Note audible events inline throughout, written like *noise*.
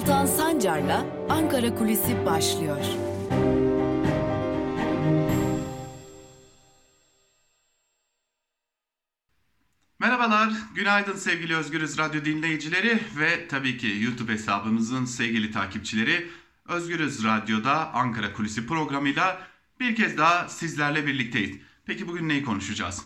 Altan Sancar'la Ankara Kulisi başlıyor. Merhabalar, günaydın sevgili Özgürüz Radyo dinleyicileri ve tabii ki YouTube hesabımızın sevgili takipçileri. Özgürüz Radyo'da Ankara Kulisi programıyla bir kez daha sizlerle birlikteyiz. Peki bugün neyi konuşacağız?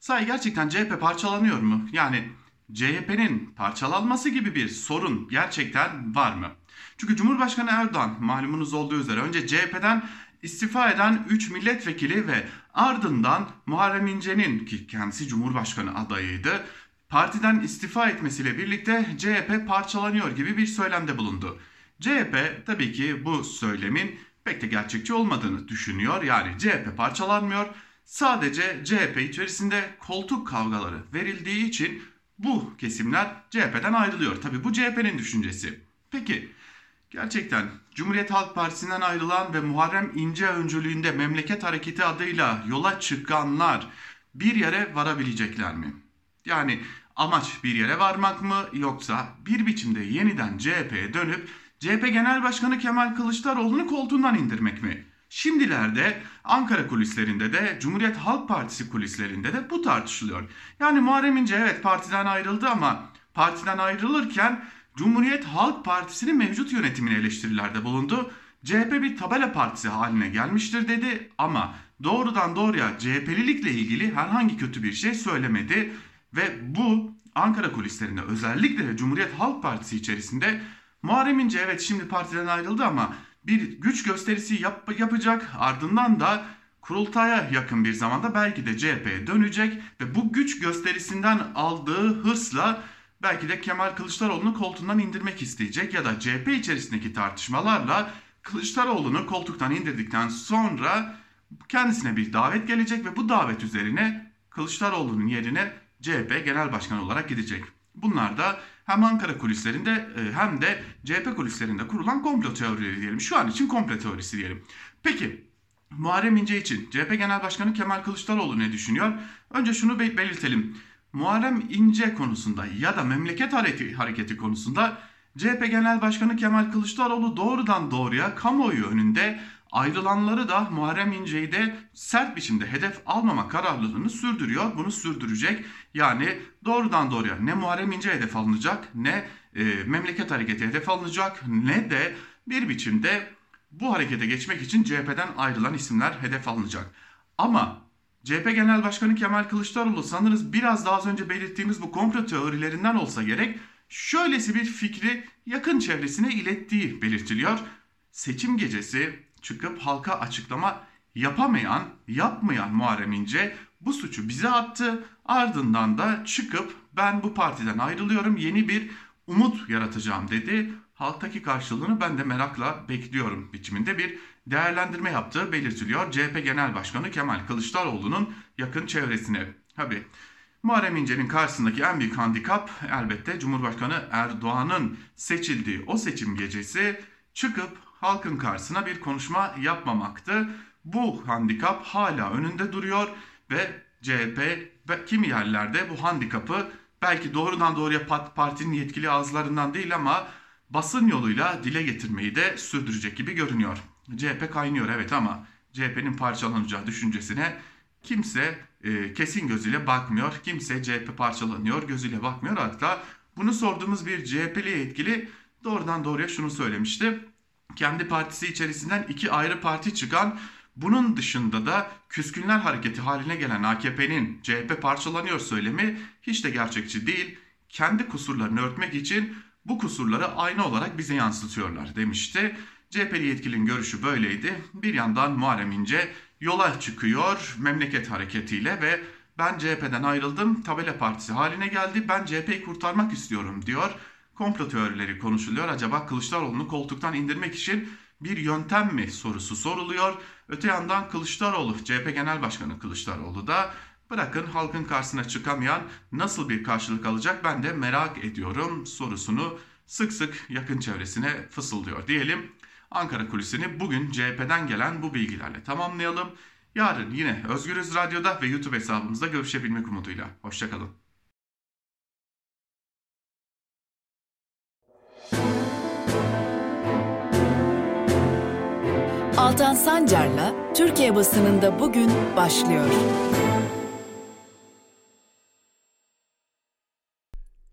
Say gerçekten CHP parçalanıyor mu? Yani CHP'nin parçalanması gibi bir sorun gerçekten var mı? Çünkü Cumhurbaşkanı Erdoğan malumunuz olduğu üzere önce CHP'den istifa eden 3 milletvekili ve ardından Muharrem İnce'nin ki kendisi Cumhurbaşkanı adayıydı partiden istifa etmesiyle birlikte CHP parçalanıyor gibi bir söylemde bulundu. CHP tabii ki bu söylemin pek de gerçekçi olmadığını düşünüyor. Yani CHP parçalanmıyor. Sadece CHP içerisinde koltuk kavgaları verildiği için bu kesimler CHP'den ayrılıyor. Tabii bu CHP'nin düşüncesi. Peki gerçekten Cumhuriyet Halk Partisi'nden ayrılan ve Muharrem İnce öncülüğünde Memleket Hareketi adıyla yola çıkanlar bir yere varabilecekler mi? Yani amaç bir yere varmak mı yoksa bir biçimde yeniden CHP'ye dönüp CHP Genel Başkanı Kemal Kılıçdaroğlu'nu koltuğundan indirmek mi? Şimdilerde Ankara kulislerinde de Cumhuriyet Halk Partisi kulislerinde de bu tartışılıyor. Yani Muharrem İnce evet partiden ayrıldı ama partiden ayrılırken Cumhuriyet Halk Partisi'nin mevcut yönetimine eleştirilerde bulundu. CHP bir tabela partisi haline gelmiştir dedi ama doğrudan doğruya CHP'lilikle ilgili herhangi kötü bir şey söylemedi ve bu Ankara kulislerinde özellikle Cumhuriyet Halk Partisi içerisinde Muharrem İnce evet şimdi partiden ayrıldı ama bir güç gösterisi yap, yapacak ardından da kurultaya yakın bir zamanda belki de CHP'ye dönecek ve bu güç gösterisinden aldığı hırsla belki de Kemal Kılıçdaroğlu'nu koltuğundan indirmek isteyecek ya da CHP içerisindeki tartışmalarla Kılıçdaroğlu'nu koltuktan indirdikten sonra kendisine bir davet gelecek ve bu davet üzerine Kılıçdaroğlu'nun yerine CHP Genel Başkanı olarak gidecek. Bunlar da hem Ankara kulislerinde e, hem de CHP kulislerinde kurulan komplo teorileri diyelim. Şu an için komplo teorisi diyelim. Peki Muharrem İnce için CHP Genel Başkanı Kemal Kılıçdaroğlu ne düşünüyor? Önce şunu belirtelim. Muharrem İnce konusunda ya da memleket hareketi konusunda CHP Genel Başkanı Kemal Kılıçdaroğlu doğrudan doğruya kamuoyu önünde ayrılanları da Muharrem İnce'yi de sert biçimde hedef almama kararlılığını sürdürüyor. Bunu sürdürecek. Yani doğrudan doğruya ne Muharrem İnce hedef alınacak ne e, memleket hareketi hedef alınacak ne de bir biçimde bu harekete geçmek için CHP'den ayrılan isimler hedef alınacak. Ama CHP Genel Başkanı Kemal Kılıçdaroğlu sanırız biraz daha az önce belirttiğimiz bu komplo teorilerinden olsa gerek şöylesi bir fikri yakın çevresine ilettiği belirtiliyor. Seçim gecesi çıkıp halka açıklama yapamayan, yapmayan Muharrem İnce bu suçu bize attı. Ardından da çıkıp ben bu partiden ayrılıyorum, yeni bir umut yaratacağım dedi. Halktaki karşılığını ben de merakla bekliyorum biçiminde bir değerlendirme yaptığı belirtiliyor. CHP Genel Başkanı Kemal Kılıçdaroğlu'nun yakın çevresine. Tabi Muharrem İnce'nin karşısındaki en büyük handikap elbette Cumhurbaşkanı Erdoğan'ın seçildiği o seçim gecesi çıkıp halkın karşısına bir konuşma yapmamaktı. Bu handikap hala önünde duruyor ve CHP kimi yerlerde bu handikapı belki doğrudan doğruya partinin yetkili ağızlarından değil ama basın yoluyla dile getirmeyi de sürdürecek gibi görünüyor. CHP kaynıyor evet ama CHP'nin parçalanacağı düşüncesine kimse e, kesin gözüyle bakmıyor. Kimse CHP parçalanıyor gözüyle bakmıyor. Hatta bunu sorduğumuz bir CHP'li yetkili doğrudan doğruya şunu söylemişti. Kendi partisi içerisinden iki ayrı parti çıkan bunun dışında da küskünler hareketi haline gelen AKP'nin CHP parçalanıyor söylemi hiç de gerçekçi değil. Kendi kusurlarını örtmek için bu kusurları aynı olarak bize yansıtıyorlar demişti. CHP'li yetkilinin görüşü böyleydi. Bir yandan Muharrem İnce yola çıkıyor memleket hareketiyle ve ben CHP'den ayrıldım tabela partisi haline geldi ben CHP'yi kurtarmak istiyorum diyor. Komplo teorileri konuşuluyor. Acaba Kılıçdaroğlu'nu koltuktan indirmek için bir yöntem mi sorusu soruluyor. Öte yandan Kılıçdaroğlu, CHP Genel Başkanı Kılıçdaroğlu da bırakın halkın karşısına çıkamayan nasıl bir karşılık alacak ben de merak ediyorum sorusunu sık sık yakın çevresine fısıldıyor diyelim. Ankara Kulisi'ni bugün CHP'den gelen bu bilgilerle tamamlayalım. Yarın yine Özgürüz Radyo'da ve YouTube hesabımızda görüşebilmek umuduyla. Hoşçakalın. Altan Sancar'la Türkiye basınında bugün başlıyor.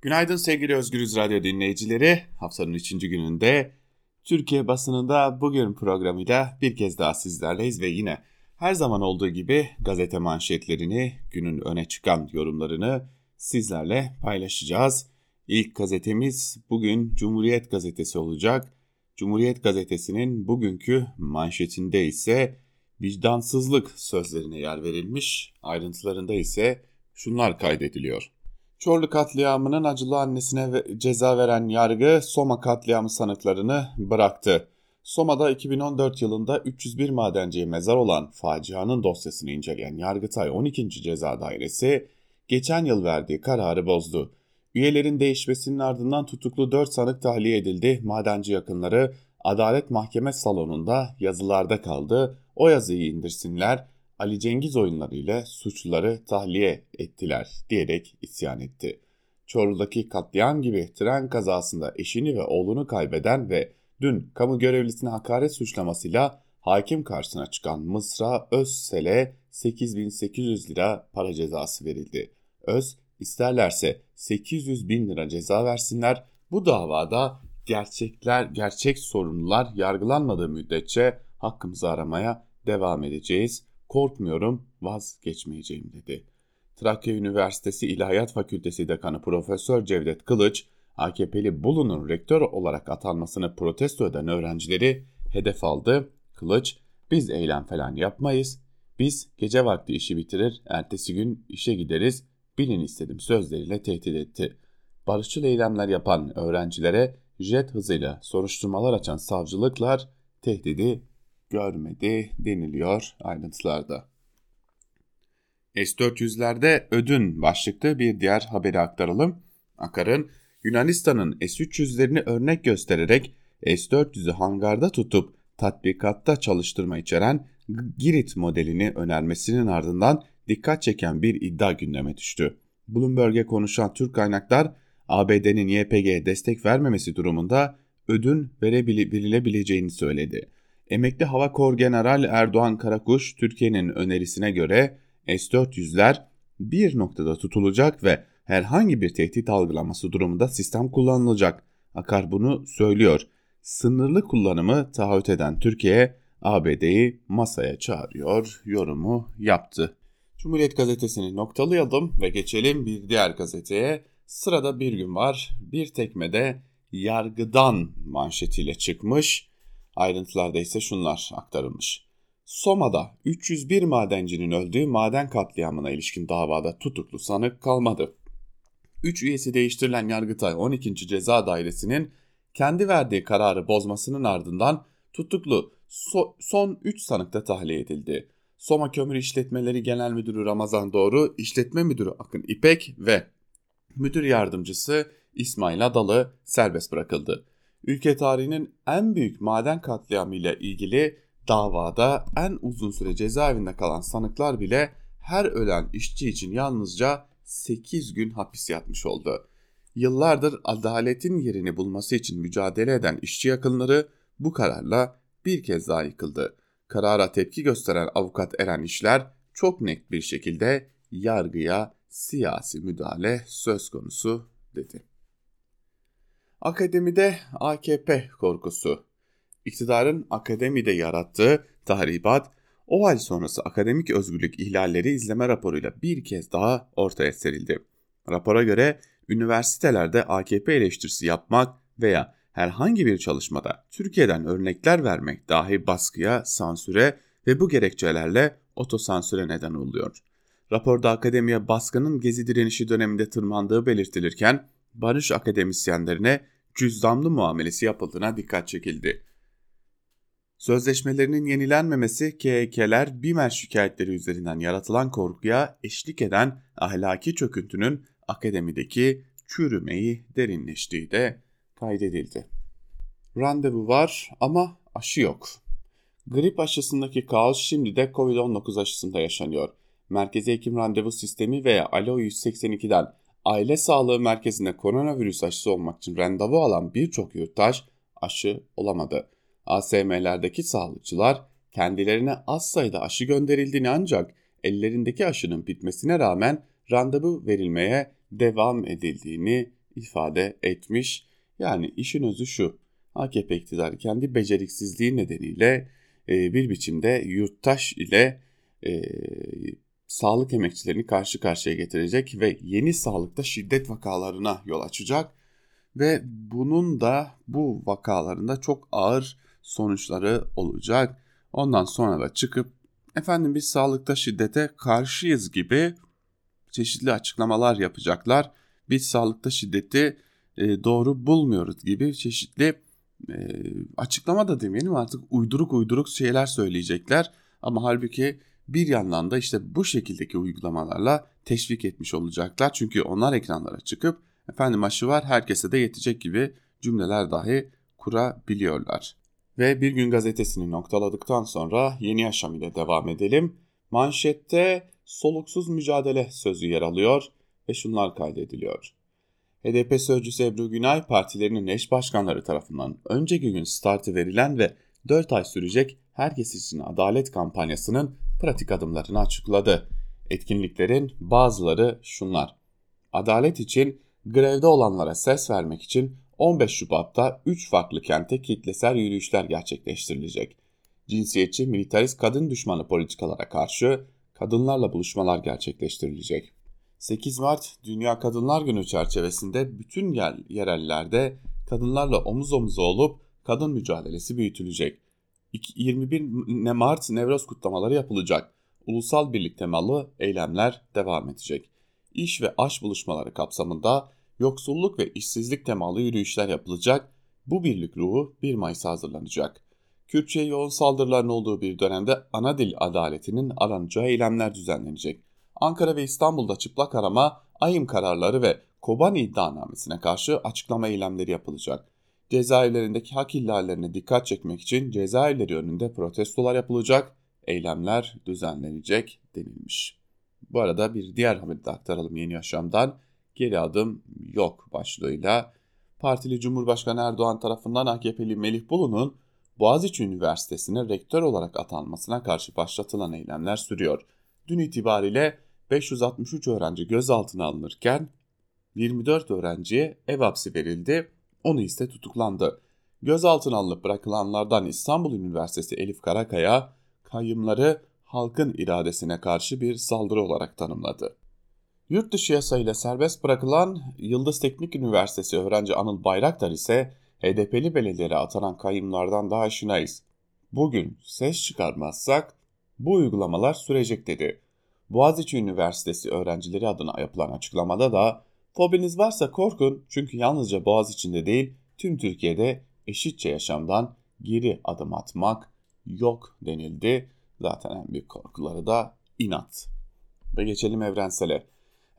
Günaydın sevgili Özgürüz Radyo dinleyicileri. Haftanın 3. gününde Türkiye basınında bugün programıyla bir kez daha sizlerleyiz ve yine her zaman olduğu gibi gazete manşetlerini, günün öne çıkan yorumlarını sizlerle paylaşacağız. İlk gazetemiz bugün Cumhuriyet Gazetesi olacak. Cumhuriyet Gazetesi'nin bugünkü manşetinde ise vicdansızlık sözlerine yer verilmiş. Ayrıntılarında ise şunlar kaydediliyor. Çorlu katliamının acılı annesine ceza veren yargı Soma katliamı sanıklarını bıraktı. Soma'da 2014 yılında 301 madenciye mezar olan facianın dosyasını inceleyen Yargıtay 12. Ceza Dairesi geçen yıl verdiği kararı bozdu. Üyelerin değişmesinin ardından tutuklu 4 sanık tahliye edildi. Madenci yakınları Adalet Mahkeme Salonu'nda yazılarda kaldı. O yazıyı indirsinler, Ali Cengiz oyunları ile suçluları tahliye ettiler diyerek isyan etti. Çorlu'daki katliam gibi tren kazasında eşini ve oğlunu kaybeden ve dün kamu görevlisine hakaret suçlamasıyla hakim karşısına çıkan Mısra Özsel'e 8800 lira para cezası verildi. Öz isterlerse 800 bin lira ceza versinler. Bu davada gerçekler, gerçek sorumlular yargılanmadığı müddetçe hakkımızı aramaya devam edeceğiz. Korkmuyorum, vazgeçmeyeceğim dedi. Trakya Üniversitesi İlahiyat Fakültesi Dekanı Profesör Cevdet Kılıç, AKP'li Bolu'nun rektör olarak atanmasını protesto eden öğrencileri hedef aldı. Kılıç, biz eylem falan yapmayız, biz gece vakti işi bitirir, ertesi gün işe gideriz, bilin istedim sözleriyle tehdit etti. Barışçıl eylemler yapan öğrencilere jet hızıyla soruşturmalar açan savcılıklar tehdidi görmedi deniliyor ayrıntılarda. S-400'lerde ödün başlıklı bir diğer haberi aktaralım. Akar'ın Yunanistan'ın S-300'lerini örnek göstererek S-400'ü hangarda tutup tatbikatta çalıştırma içeren Girit modelini önermesinin ardından dikkat çeken bir iddia gündeme düştü. Bloomberg'e konuşan Türk kaynaklar ABD'nin YPG'ye destek vermemesi durumunda ödün verebilebileceğini söyledi. Emekli Hava Kor General Erdoğan Karakuş, Türkiye'nin önerisine göre S-400'ler bir noktada tutulacak ve herhangi bir tehdit algılaması durumunda sistem kullanılacak. Akar bunu söylüyor. Sınırlı kullanımı taahhüt eden Türkiye, ABD'yi masaya çağırıyor yorumu yaptı. Cumhuriyet gazetesini noktalayalım ve geçelim bir diğer gazeteye. Sırada bir gün var. Bir tekmede yargıdan manşetiyle çıkmış. Ayrıntılarda ise şunlar aktarılmış. Soma'da 301 madencinin öldüğü maden katliamına ilişkin davada tutuklu sanık kalmadı. 3 üyesi değiştirilen Yargıtay 12. Ceza Dairesi'nin kendi verdiği kararı bozmasının ardından tutuklu so son 3 sanık da tahliye edildi. Soma Kömür İşletmeleri Genel Müdürü Ramazan Doğru, İşletme Müdürü Akın İpek ve Müdür Yardımcısı İsmail Adalı serbest bırakıldı. Ülke tarihinin en büyük maden katliamı ile ilgili davada en uzun süre cezaevinde kalan sanıklar bile her ölen işçi için yalnızca 8 gün hapis yatmış oldu. Yıllardır adaletin yerini bulması için mücadele eden işçi yakınları bu kararla bir kez daha yıkıldı. Karara tepki gösteren avukat Eren İşler çok net bir şekilde yargıya siyasi müdahale söz konusu dedi. Akademide AKP korkusu. İktidarın akademide yarattığı tahribat, o hal sonrası akademik özgürlük ihlalleri izleme raporuyla bir kez daha ortaya serildi. Rapora göre üniversitelerde AKP eleştirisi yapmak veya herhangi bir çalışmada Türkiye'den örnekler vermek dahi baskıya, sansüre ve bu gerekçelerle otosansüre neden oluyor. Raporda akademiye baskının gezi direnişi döneminde tırmandığı belirtilirken barış akademisyenlerine cüzdanlı muamelesi yapıldığına dikkat çekildi. Sözleşmelerinin yenilenmemesi KHK'ler BİMER şikayetleri üzerinden yaratılan korkuya eşlik eden ahlaki çöküntünün akademideki çürümeyi derinleştiği de kaydedildi. Randevu var ama aşı yok. Grip aşısındaki kaos şimdi de Covid-19 aşısında yaşanıyor. Merkezi Hekim Randevu Sistemi veya Alo 182'den aile sağlığı merkezinde koronavirüs aşısı olmak için randevu alan birçok yurttaş aşı olamadı. ASM'lerdeki sağlıkçılar kendilerine az sayıda aşı gönderildiğini ancak ellerindeki aşının bitmesine rağmen randevu verilmeye devam edildiğini ifade etmiş. Yani işin özü şu. AKP iktidarı kendi beceriksizliği nedeniyle e, bir biçimde yurttaş ile e, sağlık emekçilerini karşı karşıya getirecek ve yeni sağlıkta şiddet vakalarına yol açacak ve bunun da bu vakalarında çok ağır sonuçları olacak. Ondan sonra da çıkıp efendim biz sağlıkta şiddete karşıyız gibi çeşitli açıklamalar yapacaklar. Biz sağlıkta şiddeti e, doğru bulmuyoruz gibi çeşitli e, açıklama da demeyelim artık uyduruk uyduruk şeyler söyleyecekler. Ama halbuki bir yandan da işte bu şekildeki uygulamalarla teşvik etmiş olacaklar. Çünkü onlar ekranlara çıkıp efendim aşı var herkese de yetecek gibi cümleler dahi kurabiliyorlar. Ve Bir Gün Gazetesi'ni noktaladıktan sonra Yeni Yaşam ile devam edelim. Manşette soluksuz mücadele sözü yer alıyor ve şunlar kaydediliyor. HDP sözcüsü Ebru Günay partilerinin eş başkanları tarafından önceki gün startı verilen ve 4 ay sürecek Herkes için Adalet kampanyasının pratik adımlarını açıkladı. Etkinliklerin bazıları şunlar. Adalet için grevde olanlara ses vermek için 15 Şubat'ta 3 farklı kente kitlesel yürüyüşler gerçekleştirilecek. Cinsiyetçi, militarist kadın düşmanı politikalara karşı kadınlarla buluşmalar gerçekleştirilecek. 8 Mart Dünya Kadınlar Günü çerçevesinde bütün yerellerde kadınlarla omuz omuza olup kadın mücadelesi büyütülecek. 21 Mart Nevroz kutlamaları yapılacak. Ulusal birlik temalı eylemler devam edecek. İş ve aş buluşmaları kapsamında yoksulluk ve işsizlik temalı yürüyüşler yapılacak. Bu birlik ruhu 1 Mayıs'a hazırlanacak. Kürtçe yoğun saldırıların olduğu bir dönemde ana dil adaletinin aranacağı eylemler düzenlenecek. Ankara ve İstanbul'da çıplak arama, ayım kararları ve Kobani iddianamesine karşı açıklama eylemleri yapılacak. Cezaevlerindeki hak ihlallerine dikkat çekmek için cezaevleri önünde protestolar yapılacak, eylemler düzenlenecek denilmiş. Bu arada bir diğer haberi de aktaralım Yeni Yaşam'dan. Geri adım yok başlığıyla partili Cumhurbaşkanı Erdoğan tarafından AKP'li Melih Bulu'nun Boğaziçi Üniversitesi'ne rektör olarak atanmasına karşı başlatılan eylemler sürüyor. Dün itibariyle 563 öğrenci gözaltına alınırken 24 öğrenciye ev hapsi verildi. Onu ise tutuklandı. Gözaltına alınıp bırakılanlardan İstanbul Üniversitesi Elif Karakaya kayımları halkın iradesine karşı bir saldırı olarak tanımladı. Yurt dışı yasayla serbest bırakılan Yıldız Teknik Üniversitesi öğrenci Anıl Bayraktar ise HDP'li belediyelere atanan kayımlardan daha aşinayız. Bugün ses çıkarmazsak bu uygulamalar sürecek dedi. Boğaziçi Üniversitesi öğrencileri adına yapılan açıklamada da fobiniz varsa korkun çünkü yalnızca Boğaziçi'nde değil tüm Türkiye'de eşitçe yaşamdan geri adım atmak yok denildi. Zaten en büyük korkuları da inat. Ve geçelim evrensele.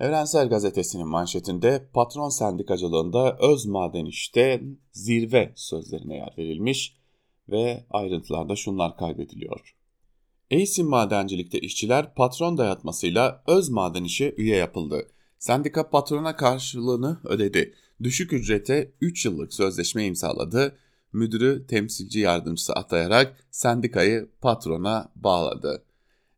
Evrensel Gazetesi'nin manşetinde patron sendikacılığında öz maden işte zirve sözlerine yer verilmiş ve ayrıntılarda şunlar kaydediliyor. Eysin Madencilik'te işçiler patron dayatmasıyla öz maden işe üye yapıldı. Sendika patrona karşılığını ödedi. Düşük ücrete 3 yıllık sözleşme imzaladı. Müdürü temsilci yardımcısı atayarak sendikayı patrona bağladı.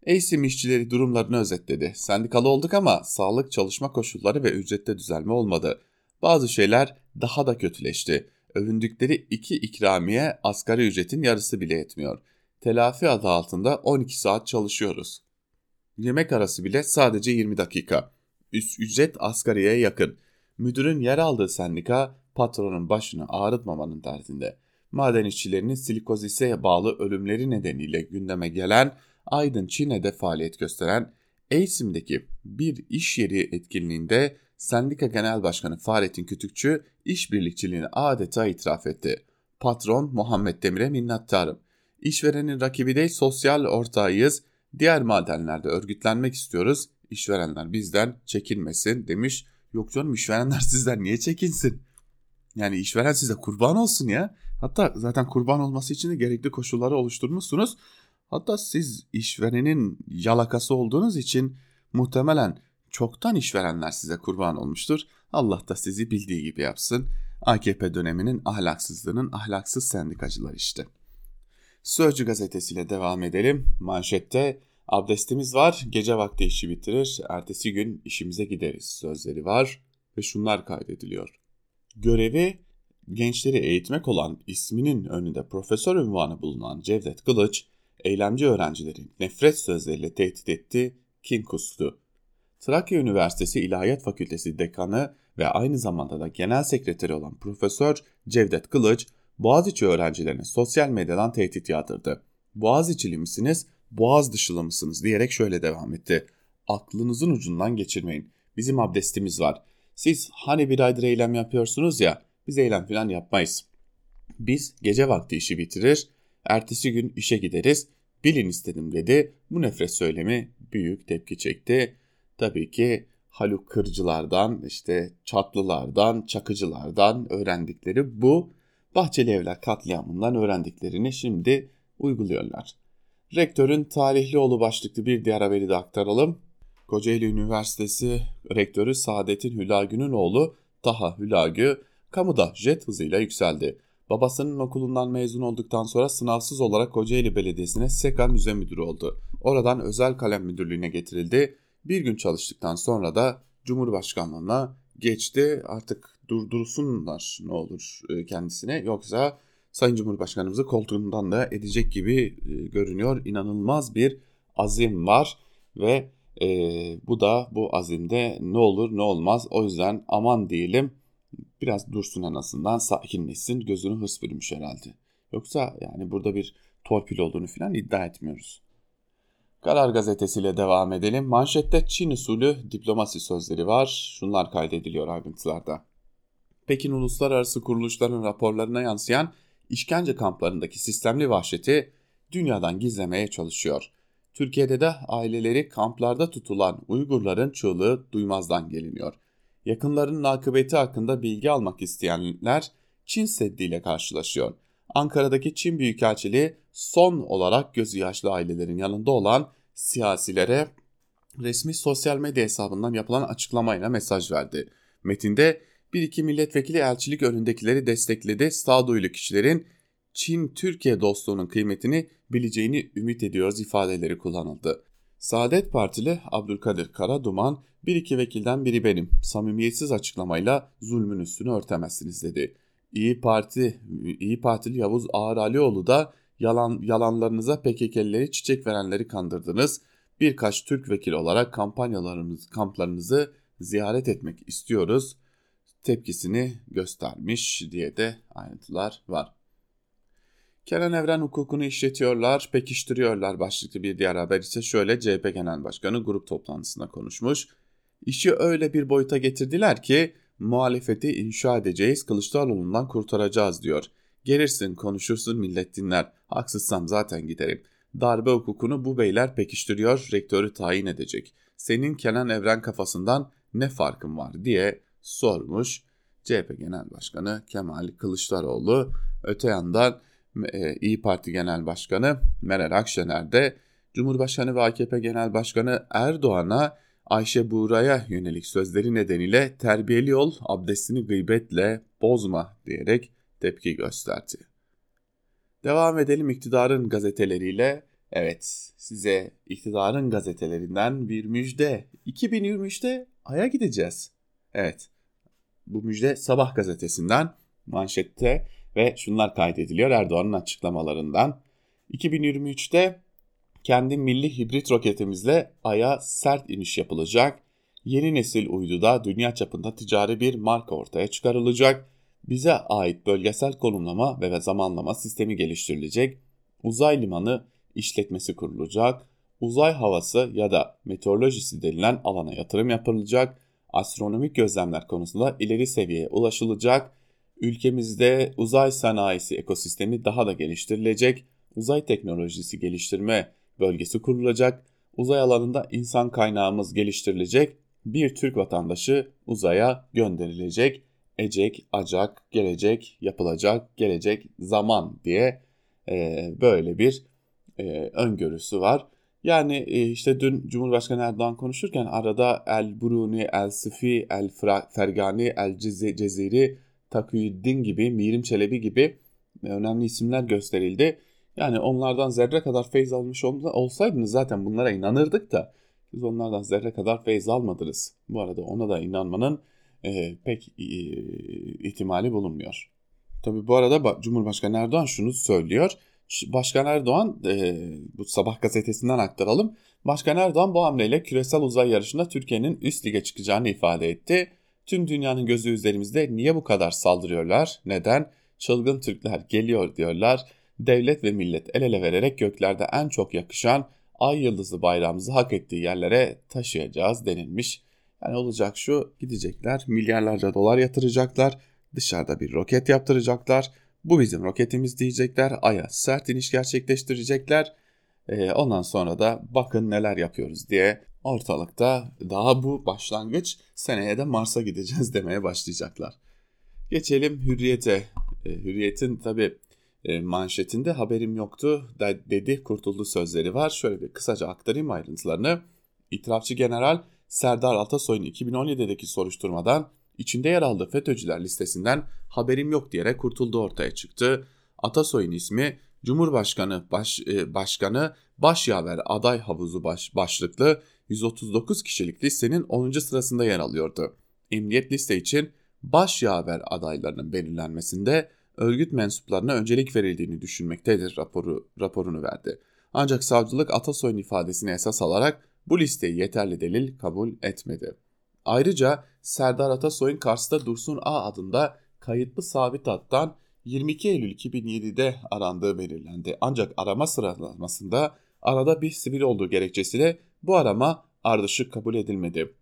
Eysim işçileri durumlarını özetledi. Sendikalı olduk ama sağlık çalışma koşulları ve ücrette düzelme olmadı. Bazı şeyler daha da kötüleşti. Övündükleri iki ikramiye asgari ücretin yarısı bile etmiyor. Telafi adı altında 12 saat çalışıyoruz. Yemek arası bile sadece 20 dakika. Üst ücret asgariye yakın. Müdürün yer aldığı sendika patronun başını ağrıtmamanın derdinde. Maden işçilerinin silikozise bağlı ölümleri nedeniyle gündeme gelen Aydın Çin'de faaliyet gösteren Eysim'deki bir iş yeri etkinliğinde Sendika Genel Başkanı Fahrettin Kütükçü işbirlikçiliğini adeta itiraf etti. Patron Muhammed Demir'e minnettarım. İşverenin rakibi değil sosyal ortağıyız. Diğer madenlerde örgütlenmek istiyoruz. İşverenler bizden çekinmesin demiş. Yok canım işverenler *laughs* sizden niye çekinsin? Yani işveren size kurban olsun ya. Hatta zaten kurban olması için de gerekli koşulları oluşturmuşsunuz. Hatta siz işverenin yalakası olduğunuz için muhtemelen çoktan işverenler size kurban olmuştur. Allah da sizi bildiği gibi yapsın. AKP döneminin ahlaksızlığının ahlaksız sendikacılar işte. Sözcü gazetesiyle devam edelim. Manşette abdestimiz var, gece vakti işi bitirir, ertesi gün işimize gideriz sözleri var ve şunlar kaydediliyor. Görevi gençleri eğitmek olan isminin önünde profesör ünvanı bulunan Cevdet Kılıç, eylemci öğrencilerin nefret sözleriyle tehdit etti, kin kustu. Trakya Üniversitesi İlahiyat Fakültesi dekanı ve aynı zamanda da genel sekreteri olan Profesör Cevdet Kılıç, Boğaziçi öğrencilerine sosyal medyadan tehdit yağdırdı. Boğaziçi'li misiniz, boğaz dışılı mısınız diyerek şöyle devam etti. Aklınızın ucundan geçirmeyin. Bizim abdestimiz var. Siz hani bir aydır eylem yapıyorsunuz ya, biz eylem falan yapmayız. Biz gece vakti işi bitirir, ertesi gün işe gideriz, bilin istedim dedi. Bu nefret söylemi büyük tepki çekti. Tabii ki Haluk Kırcılardan, işte Çatlılardan, Çakıcılardan öğrendikleri bu Bahçeli Evler katliamından öğrendiklerini şimdi uyguluyorlar. Rektörün talihli oğlu başlıklı bir diğer haberi de aktaralım. Kocaeli Üniversitesi Rektörü Saadet'in Hülagü'nün oğlu Taha Hülagü kamuda jet hızıyla yükseldi. Babasının okulundan mezun olduktan sonra sınavsız olarak Kocaeli Belediyesi'ne SEKA Müze Müdürü oldu. Oradan özel kalem müdürlüğüne getirildi. Bir gün çalıştıktan sonra da Cumhurbaşkanlığına geçti. Artık durdursunlar ne olur e, kendisine yoksa Sayın Cumhurbaşkanımızı koltuğundan da edecek gibi e, görünüyor. İnanılmaz bir azim var ve e, bu da bu azimde ne olur ne olmaz o yüzden aman diyelim biraz dursun en azından sakinleşsin gözünü hırs bürümüş herhalde. Yoksa yani burada bir torpil olduğunu falan iddia etmiyoruz. Karar gazetesiyle devam edelim. Manşette Çin usulü diplomasi sözleri var. Şunlar kaydediliyor ayrıntılarda. Pekin uluslararası kuruluşların raporlarına yansıyan işkence kamplarındaki sistemli vahşeti dünyadan gizlemeye çalışıyor. Türkiye'de de aileleri kamplarda tutulan Uygurların çığlığı duymazdan geliniyor. Yakınlarının akıbeti hakkında bilgi almak isteyenler Çin Seddi karşılaşıyor. Ankara'daki Çin Büyükelçiliği son olarak gözü yaşlı ailelerin yanında olan siyasilere resmi sosyal medya hesabından yapılan açıklamayla mesaj verdi. Metinde bir iki milletvekili elçilik önündekileri destekledi. Sağduyulu kişilerin Çin-Türkiye dostluğunun kıymetini bileceğini ümit ediyoruz ifadeleri kullanıldı. Saadet Partili Abdülkadir Karaduman bir iki vekilden biri benim. Samimiyetsiz açıklamayla zulmün üstünü örtemezsiniz dedi. İyi Parti, İyi Partili Yavuz Ağar da yalan, yalanlarınıza PKK'lileri çiçek verenleri kandırdınız. Birkaç Türk vekil olarak kampanyalarımız, kamplarınızı ziyaret etmek istiyoruz tepkisini göstermiş diye de ayrıntılar var. Kenan Evren hukukunu işletiyorlar, pekiştiriyorlar başlıklı bir diğer haber ise şöyle CHP Genel Başkanı grup toplantısında konuşmuş. İşi öyle bir boyuta getirdiler ki muhalefeti inşa edeceğiz, Kılıçdaroğlu'ndan kurtaracağız diyor. Gelirsin konuşursun millet dinler, haksızsam zaten giderim. Darbe hukukunu bu beyler pekiştiriyor, rektörü tayin edecek. Senin Kenan Evren kafasından ne farkın var diye sormuş. CHP Genel Başkanı Kemal Kılıçdaroğlu öte yandan e, İyi Parti Genel Başkanı Meral Akşener de Cumhurbaşkanı ve AKP Genel Başkanı Erdoğan'a Ayşe Buğra'ya yönelik sözleri nedeniyle terbiyeli ol, abdestini gıybetle bozma diyerek tepki gösterdi. Devam edelim iktidarın gazeteleriyle. Evet size iktidarın gazetelerinden bir müjde. 2023'te Ay'a gideceğiz. Evet bu müjde Sabah gazetesinden manşette ve şunlar kaydediliyor Erdoğan'ın açıklamalarından. 2023'te kendi milli hibrit roketimizle Ay'a sert iniş yapılacak. Yeni nesil uyduda dünya çapında ticari bir marka ortaya çıkarılacak. Bize ait bölgesel konumlama ve zamanlama sistemi geliştirilecek. Uzay limanı işletmesi kurulacak. Uzay havası ya da meteorolojisi denilen alana yatırım yapılacak astronomik gözlemler konusunda ileri seviyeye ulaşılacak. Ülkemizde uzay sanayisi ekosistemi daha da geliştirilecek. Uzay teknolojisi geliştirme bölgesi kurulacak. Uzay alanında insan kaynağımız geliştirilecek. Bir Türk vatandaşı uzaya gönderilecek. Ecek, acak, gelecek, yapılacak, gelecek, zaman diye e, böyle bir e, öngörüsü var. Yani e, işte dün Cumhurbaşkanı Erdoğan konuşurken arada El Bruni, El Sıfi, El Fergani, El Ceziri, Taküddin gibi, Mirim Çelebi gibi önemli isimler gösterildi. Yani onlardan zerre kadar feyz almış olsaydınız zaten bunlara inanırdık da siz onlardan zerre kadar feyz almadınız. Bu arada ona da inanmanın e, pek e, ihtimali bulunmuyor. Tabi bu arada Cumhurbaşkanı Erdoğan şunu söylüyor. Başkan Erdoğan e, bu sabah gazetesinden aktaralım. Başkan Erdoğan bu hamleyle küresel uzay yarışında Türkiye'nin üst lige çıkacağını ifade etti. Tüm dünyanın gözü üzerimizde niye bu kadar saldırıyorlar? Neden? Çılgın Türkler geliyor diyorlar. Devlet ve millet el ele vererek göklerde en çok yakışan ay yıldızı bayrağımızı hak ettiği yerlere taşıyacağız denilmiş. Yani olacak şu gidecekler milyarlarca dolar yatıracaklar dışarıda bir roket yaptıracaklar. Bu bizim roketimiz diyecekler. Ay'a sert iniş gerçekleştirecekler. E, ondan sonra da bakın neler yapıyoruz diye ortalıkta daha bu başlangıç seneye de Mars'a gideceğiz *laughs* demeye başlayacaklar. Geçelim Hürriyet'e. E, Hürriyet'in tabi e, manşetinde haberim yoktu dedi kurtuldu sözleri var. Şöyle bir kısaca aktarayım ayrıntılarını. İtirafçı General Serdar Atasoy'un 2017'deki soruşturmadan içinde yer aldığı FETÖ'cüler listesinden haberim yok diyerek kurtuldu ortaya çıktı. Atasoy'un ismi Cumhurbaşkanı baş, e, Başkanı Başyaver aday havuzu baş, başlıklı 139 kişilik listenin 10. sırasında yer alıyordu. Emniyet liste için başyaver adaylarının belirlenmesinde örgüt mensuplarına öncelik verildiğini düşünmektedir raporu, raporunu verdi. Ancak savcılık Atasoy'un ifadesini esas alarak bu listeyi yeterli delil kabul etmedi. Ayrıca Serdar Atasoy'un Kars'ta Dursun A adında kayıtlı sabit hattan 22 Eylül 2007'de arandığı belirlendi. Ancak arama sıralamasında arada bir sivil olduğu gerekçesiyle bu arama ardışık kabul edilmedi.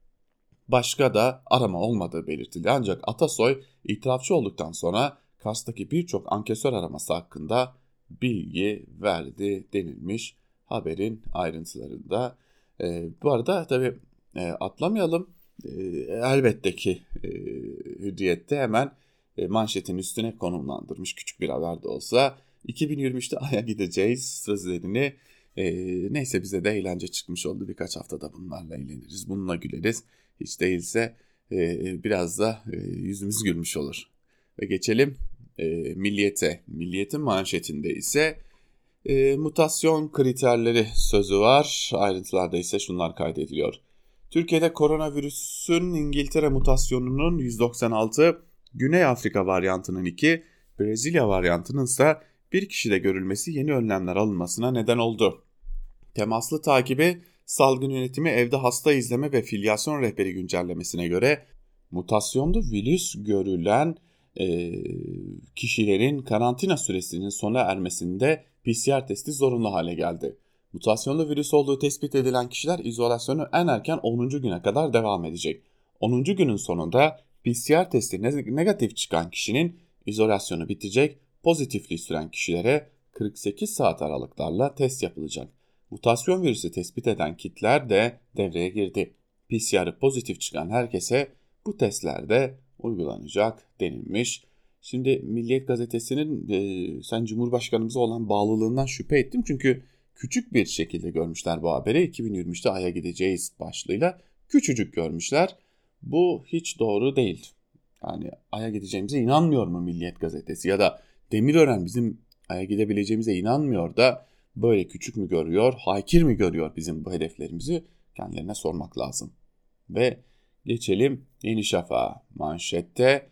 Başka da arama olmadığı belirtildi. Ancak Atasoy itirafçı olduktan sonra Kars'taki birçok ankesör araması hakkında bilgi verdi denilmiş haberin ayrıntılarında. E, bu arada tabii e, atlamayalım. E, elbette ki e, Hürriyet'te hemen e, manşetin üstüne konumlandırmış küçük bir haber de olsa. 2023'te *laughs* Ay'a gideceğiz sözlerini e, neyse bize de eğlence çıkmış oldu. Birkaç haftada bunlarla eğleniriz bununla güleriz. Hiç değilse e, biraz da e, yüzümüz gülmüş olur. Ve geçelim e, milliyete. Milliyetin manşetinde ise e, mutasyon kriterleri sözü var. Ayrıntılarda ise şunlar kaydediliyor Türkiye'de koronavirüsün İngiltere mutasyonunun 196 Güney Afrika varyantının 2, Brezilya varyantının ise bir kişide görülmesi yeni önlemler alınmasına neden oldu. Temaslı takibi salgın yönetimi evde hasta izleme ve filyasyon rehberi güncellemesine göre mutasyonlu virüs görülen e, kişilerin karantina süresinin sona ermesinde PCR testi zorunlu hale geldi. Mutasyonlu virüs olduğu tespit edilen kişiler izolasyonu en erken 10. güne kadar devam edecek. 10. günün sonunda PCR testi negatif çıkan kişinin izolasyonu bitecek, pozitifliği süren kişilere 48 saat aralıklarla test yapılacak. Mutasyon virüsü tespit eden kitler de devreye girdi. PCR'ı pozitif çıkan herkese bu testlerde uygulanacak denilmiş. Şimdi Milliyet Gazetesi'nin e, sen Cumhurbaşkanımıza olan bağlılığından şüphe ettim. Çünkü küçük bir şekilde görmüşler bu haberi. 2023'te Ay'a gideceğiz başlığıyla küçücük görmüşler. Bu hiç doğru değil. Yani Ay'a gideceğimize inanmıyor mu Milliyet Gazetesi ya da Demirören bizim Ay'a gidebileceğimize inanmıyor da böyle küçük mü görüyor, hakir mi görüyor bizim bu hedeflerimizi kendilerine sormak lazım. Ve geçelim Yeni Şafak'a manşette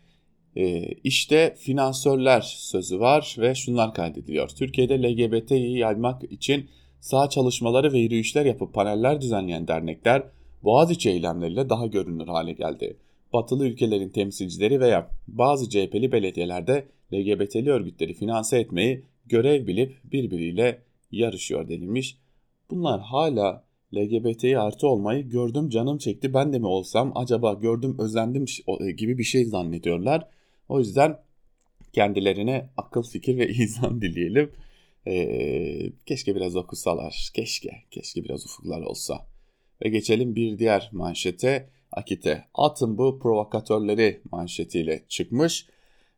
e, işte finansörler sözü var ve şunlar kaydediliyor. Türkiye'de LGBT'yi yaymak için sağ çalışmaları ve yürüyüşler yapıp paneller düzenleyen dernekler Boğaziçi eylemleriyle daha görünür hale geldi. Batılı ülkelerin temsilcileri veya bazı CHP'li belediyelerde LGBT'li örgütleri finanse etmeyi görev bilip birbiriyle yarışıyor denilmiş. Bunlar hala LGBT'yi artı olmayı gördüm canım çekti ben de mi olsam acaba gördüm özendim gibi bir şey zannediyorlar. O yüzden kendilerine akıl fikir ve *laughs* izan dileyelim. Ee, keşke biraz okusalar. Keşke. Keşke biraz ufuklar olsa. Ve geçelim bir diğer manşete. Akite atın bu provokatörleri manşetiyle çıkmış.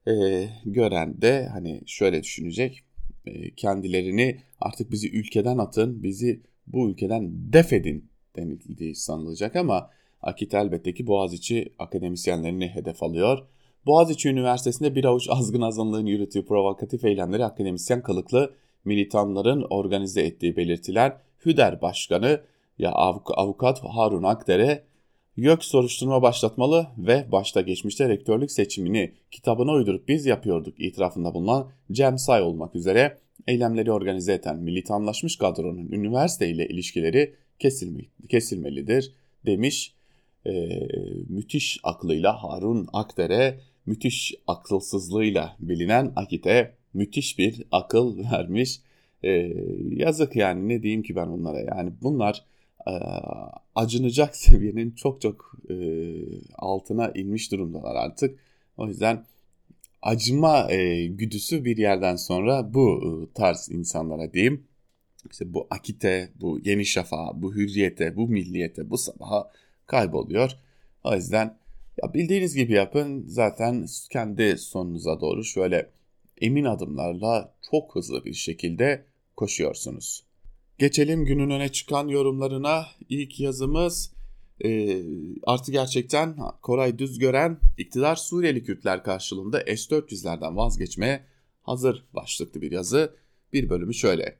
Ee, gören de hani şöyle düşünecek. E, kendilerini artık bizi ülkeden atın, bizi bu ülkeden def edin denildiği sanılacak ama Akit elbette ki Boğaziçi akademisyenlerini hedef alıyor. Boğaziçi Üniversitesi'nde bir avuç azgın azınlığın yürüttüğü provokatif eylemleri akademisyen kılıklı militanların organize ettiği belirtilen Hüder Başkanı ya avukat Harun Akdere YÖK soruşturma başlatmalı ve başta geçmişte rektörlük seçimini kitabına uydurup biz yapıyorduk itirafında bulunan Cem Say olmak üzere eylemleri organize eden militanlaşmış kadronun üniversite ile ilişkileri kesilme, kesilmelidir demiş. Ee, müthiş aklıyla Harun Akdere, müthiş akılsızlığıyla bilinen Akit'e müthiş bir akıl *laughs* vermiş. Ee, yazık yani ne diyeyim ki ben onlara yani bunlar e, acınacak *laughs* seviyenin çok çok e, altına inmiş durumdalar artık. O yüzden acıma e, güdüsü bir yerden sonra bu e, tarz insanlara diyeyim. İşte bu akite, bu yeni şafağa, bu hürriyete, bu milliyete, bu sabaha kayboluyor. O yüzden ya bildiğiniz gibi yapın zaten kendi sonunuza doğru şöyle emin adımlarla çok hızlı bir şekilde koşuyorsunuz. Geçelim günün öne çıkan yorumlarına. İlk yazımız e, artı gerçekten Koray Düzgören iktidar Suriyeli Kürtler karşılığında S-400'lerden vazgeçmeye hazır başlıklı bir yazı. Bir bölümü şöyle.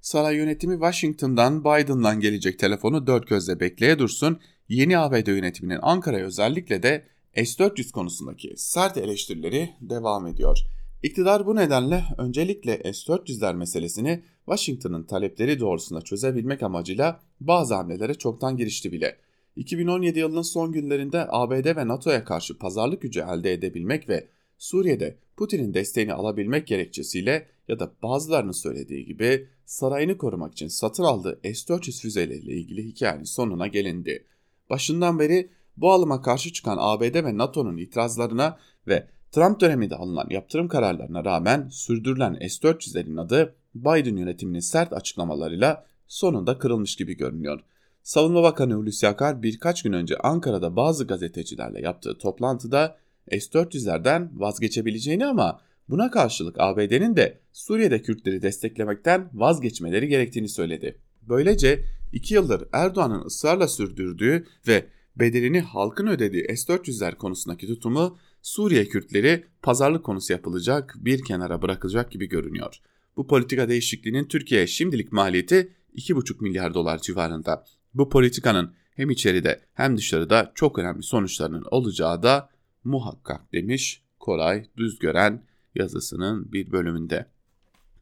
Saray yönetimi Washington'dan Biden'dan gelecek telefonu dört gözle bekleye dursun. Yeni ABD yönetiminin Ankara'ya özellikle de S-400 konusundaki sert eleştirileri devam ediyor. İktidar bu nedenle öncelikle S-400'ler meselesini Washington'ın talepleri doğrusunda çözebilmek amacıyla bazı hamlelere çoktan girişti bile. 2017 yılının son günlerinde ABD ve NATO'ya karşı pazarlık gücü elde edebilmek ve Suriye'de Putin'in desteğini alabilmek gerekçesiyle ya da bazılarının söylediği gibi sarayını korumak için satın aldığı S-400 füzeleriyle ilgili hikayenin sonuna gelindi. Başından beri bu alıma karşı çıkan ABD ve NATO'nun itirazlarına ve Trump döneminde alınan yaptırım kararlarına rağmen sürdürülen S-400'lerin adı Biden yönetiminin sert açıklamalarıyla sonunda kırılmış gibi görünüyor. Savunma Bakanı Hulusi Akar birkaç gün önce Ankara'da bazı gazetecilerle yaptığı toplantıda S-400'lerden vazgeçebileceğini ama buna karşılık ABD'nin de Suriye'de Kürtleri desteklemekten vazgeçmeleri gerektiğini söyledi. Böylece iki yıldır Erdoğan'ın ısrarla sürdürdüğü ve bedelini halkın ödediği S-400'ler konusundaki tutumu Suriye Kürtleri pazarlık konusu yapılacak bir kenara bırakılacak gibi görünüyor. Bu politika değişikliğinin Türkiye'ye şimdilik maliyeti 2,5 milyar dolar civarında. Bu politikanın hem içeride hem dışarıda çok önemli sonuçlarının olacağı da muhakkak demiş Koray Düzgören yazısının bir bölümünde.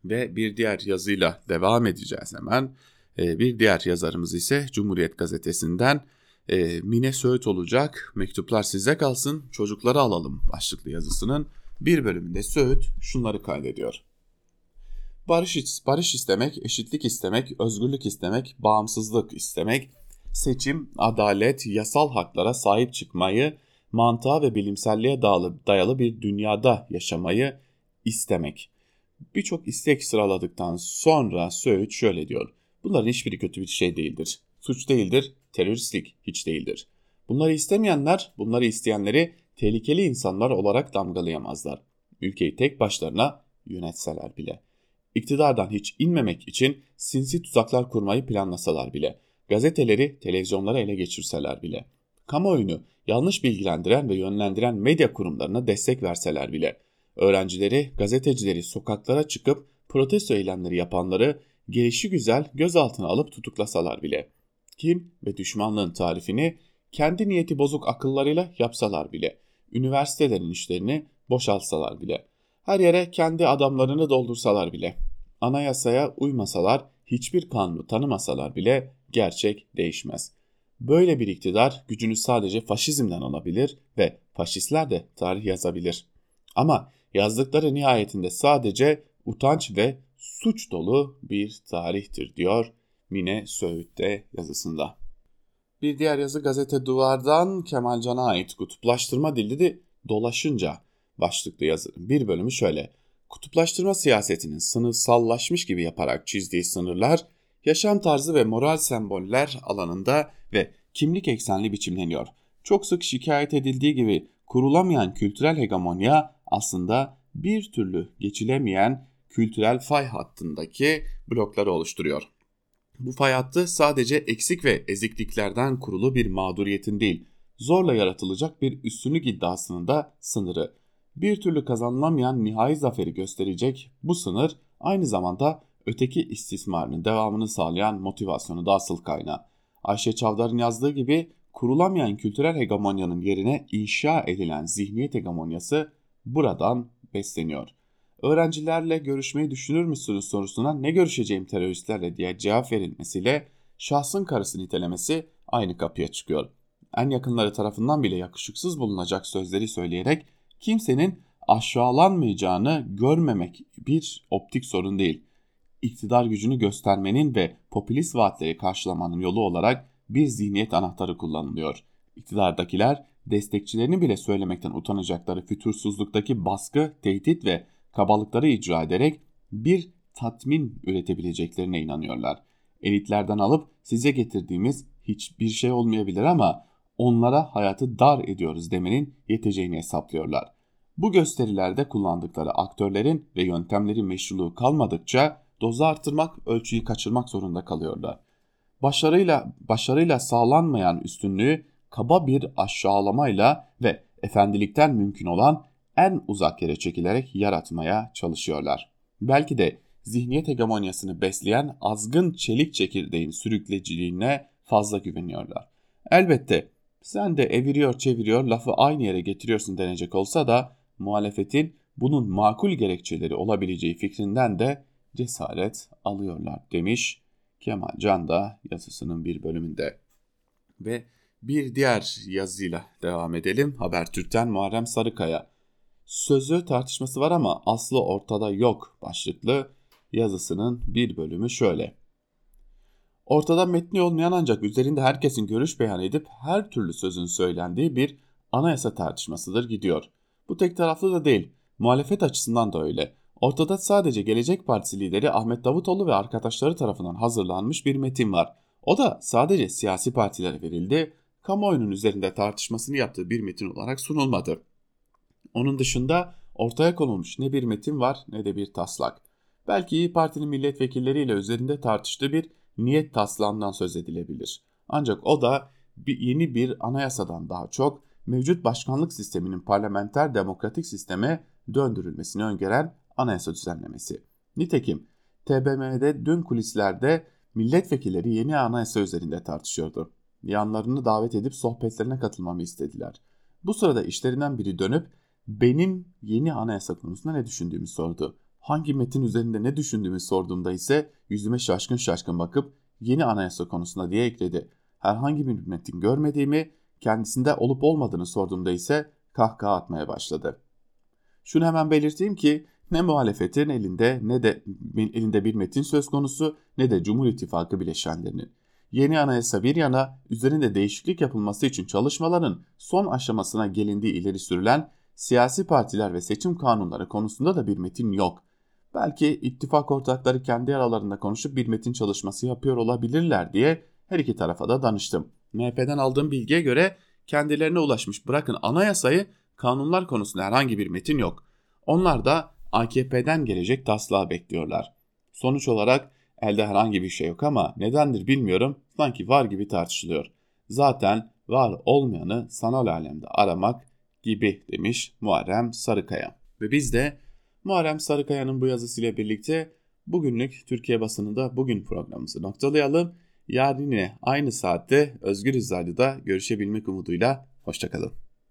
Ve bir diğer yazıyla devam edeceğiz hemen. Ee, bir diğer yazarımız ise Cumhuriyet Gazetesi'nden e, Mine Söğüt olacak. Mektuplar size kalsın, çocukları alalım başlıklı yazısının bir bölümünde Söğüt şunları kaydediyor. Barış, barış istemek, eşitlik istemek, özgürlük istemek, bağımsızlık istemek, seçim, adalet, yasal haklara sahip çıkmayı, mantığa ve bilimselliğe dayalı bir dünyada yaşamayı istemek. Birçok istek sıraladıktan sonra Söğüt şöyle diyor. Bunların hiçbiri kötü bir şey değildir. Suç değildir, teröristlik hiç değildir. Bunları istemeyenler, bunları isteyenleri tehlikeli insanlar olarak damgalayamazlar. Ülkeyi tek başlarına yönetseler bile. İktidardan hiç inmemek için sinsi tuzaklar kurmayı planlasalar bile. Gazeteleri, televizyonlara ele geçirseler bile. Kamuoyunu yanlış bilgilendiren ve yönlendiren medya kurumlarına destek verseler bile. Öğrencileri, gazetecileri sokaklara çıkıp protesto eylemleri yapanları gelişi güzel gözaltına alıp tutuklasalar bile kin ve düşmanlığın tarifini kendi niyeti bozuk akıllarıyla yapsalar bile, üniversitelerin işlerini boşaltsalar bile, her yere kendi adamlarını doldursalar bile, anayasaya uymasalar, hiçbir kanunu tanımasalar bile gerçek değişmez. Böyle bir iktidar gücünü sadece faşizmden alabilir ve faşistler de tarih yazabilir. Ama yazdıkları nihayetinde sadece utanç ve suç dolu bir tarihtir diyor Mine Söğüt'te yazısında. Bir diğer yazı gazete Duvar'dan Kemal Can'a ait kutuplaştırma de dolaşınca başlıklı yazının bir bölümü şöyle. Kutuplaştırma siyasetinin sınıfsallaşmış gibi yaparak çizdiği sınırlar yaşam tarzı ve moral semboller alanında ve kimlik eksenli biçimleniyor. Çok sık şikayet edildiği gibi kurulamayan kültürel hegemonya aslında bir türlü geçilemeyen kültürel fay hattındaki blokları oluşturuyor. Bu fay hattı sadece eksik ve ezikliklerden kurulu bir mağduriyetin değil, zorla yaratılacak bir üstünlük iddiasının da sınırı. Bir türlü kazanılamayan nihai zaferi gösterecek bu sınır aynı zamanda öteki istismarının devamını sağlayan motivasyonu da asıl kaynağı. Ayşe Çavdar'ın yazdığı gibi kurulamayan kültürel hegemonyanın yerine inşa edilen zihniyet hegemonyası buradan besleniyor. Öğrencilerle görüşmeyi düşünür müsünüz sorusuna ne görüşeceğim teröristlerle diye cevap verilmesiyle şahsın karısı nitelemesi aynı kapıya çıkıyor. En yakınları tarafından bile yakışıksız bulunacak sözleri söyleyerek kimsenin aşağılanmayacağını görmemek bir optik sorun değil. İktidar gücünü göstermenin ve popülist vaatleri karşılamanın yolu olarak bir zihniyet anahtarı kullanılıyor. İktidardakiler destekçilerini bile söylemekten utanacakları fütursuzluktaki baskı, tehdit ve kabalıkları icra ederek bir tatmin üretebileceklerine inanıyorlar. Elitlerden alıp size getirdiğimiz hiçbir şey olmayabilir ama onlara hayatı dar ediyoruz demenin yeteceğini hesaplıyorlar. Bu gösterilerde kullandıkları aktörlerin ve yöntemlerin meşruluğu kalmadıkça dozu artırmak, ölçüyü kaçırmak zorunda kalıyorlar. Başarıyla başarıyla sağlanmayan üstünlüğü kaba bir aşağılamayla ve efendilikten mümkün olan en uzak yere çekilerek yaratmaya çalışıyorlar. Belki de zihniyet hegemonyasını besleyen azgın çelik çekirdeğin sürükleciliğine fazla güveniyorlar. Elbette sen de eviriyor çeviriyor lafı aynı yere getiriyorsun denecek olsa da muhalefetin bunun makul gerekçeleri olabileceği fikrinden de cesaret alıyorlar demiş Kemal Can da yazısının bir bölümünde. Ve bir diğer yazıyla devam edelim. Habertürk'ten Muharrem Sarıkaya. Sözü tartışması var ama aslı ortada yok başlıklı yazısının bir bölümü şöyle. Ortada metni olmayan ancak üzerinde herkesin görüş beyan edip her türlü sözün söylendiği bir anayasa tartışmasıdır gidiyor. Bu tek taraflı da değil. Muhalefet açısından da öyle. Ortada sadece Gelecek Partisi lideri Ahmet Davutoğlu ve arkadaşları tarafından hazırlanmış bir metin var. O da sadece siyasi partilere verildi, kamuoyunun üzerinde tartışmasını yaptığı bir metin olarak sunulmadı. Onun dışında ortaya konulmuş ne bir metin var ne de bir taslak. Belki İyi Parti'nin milletvekilleriyle üzerinde tartıştığı bir niyet taslağından söz edilebilir. Ancak o da bir, yeni bir anayasadan daha çok mevcut başkanlık sisteminin parlamenter demokratik sisteme döndürülmesini öngören anayasa düzenlemesi. Nitekim TBMM'de dün kulislerde milletvekilleri yeni anayasa üzerinde tartışıyordu. Yanlarını davet edip sohbetlerine katılmamı istediler. Bu sırada işlerinden biri dönüp benim yeni anayasa konusunda ne düşündüğümü sordu. Hangi metin üzerinde ne düşündüğümü sorduğumda ise yüzüme şaşkın şaşkın bakıp yeni anayasa konusunda diye ekledi. Herhangi bir metin görmediğimi, kendisinde olup olmadığını sorduğumda ise kahkaha atmaya başladı. Şunu hemen belirteyim ki ne muhalefetin elinde ne de elinde bir metin söz konusu ne de Cumhur İttifakı bileşenlerinin. Yeni anayasa bir yana üzerinde değişiklik yapılması için çalışmaların son aşamasına gelindiği ileri sürülen siyasi partiler ve seçim kanunları konusunda da bir metin yok. Belki ittifak ortakları kendi aralarında konuşup bir metin çalışması yapıyor olabilirler diye her iki tarafa da danıştım. MHP'den aldığım bilgiye göre kendilerine ulaşmış bırakın anayasayı kanunlar konusunda herhangi bir metin yok. Onlar da AKP'den gelecek taslağı bekliyorlar. Sonuç olarak elde herhangi bir şey yok ama nedendir bilmiyorum sanki var gibi tartışılıyor. Zaten var olmayanı sanal alemde aramak gibi demiş Muharrem Sarıkaya. Ve biz de Muharrem Sarıkaya'nın bu yazısıyla birlikte bugünlük Türkiye basınında bugün programımızı noktalayalım. Yarın yine aynı saatte Özgür Radyo'da görüşebilmek umuduyla hoşçakalın.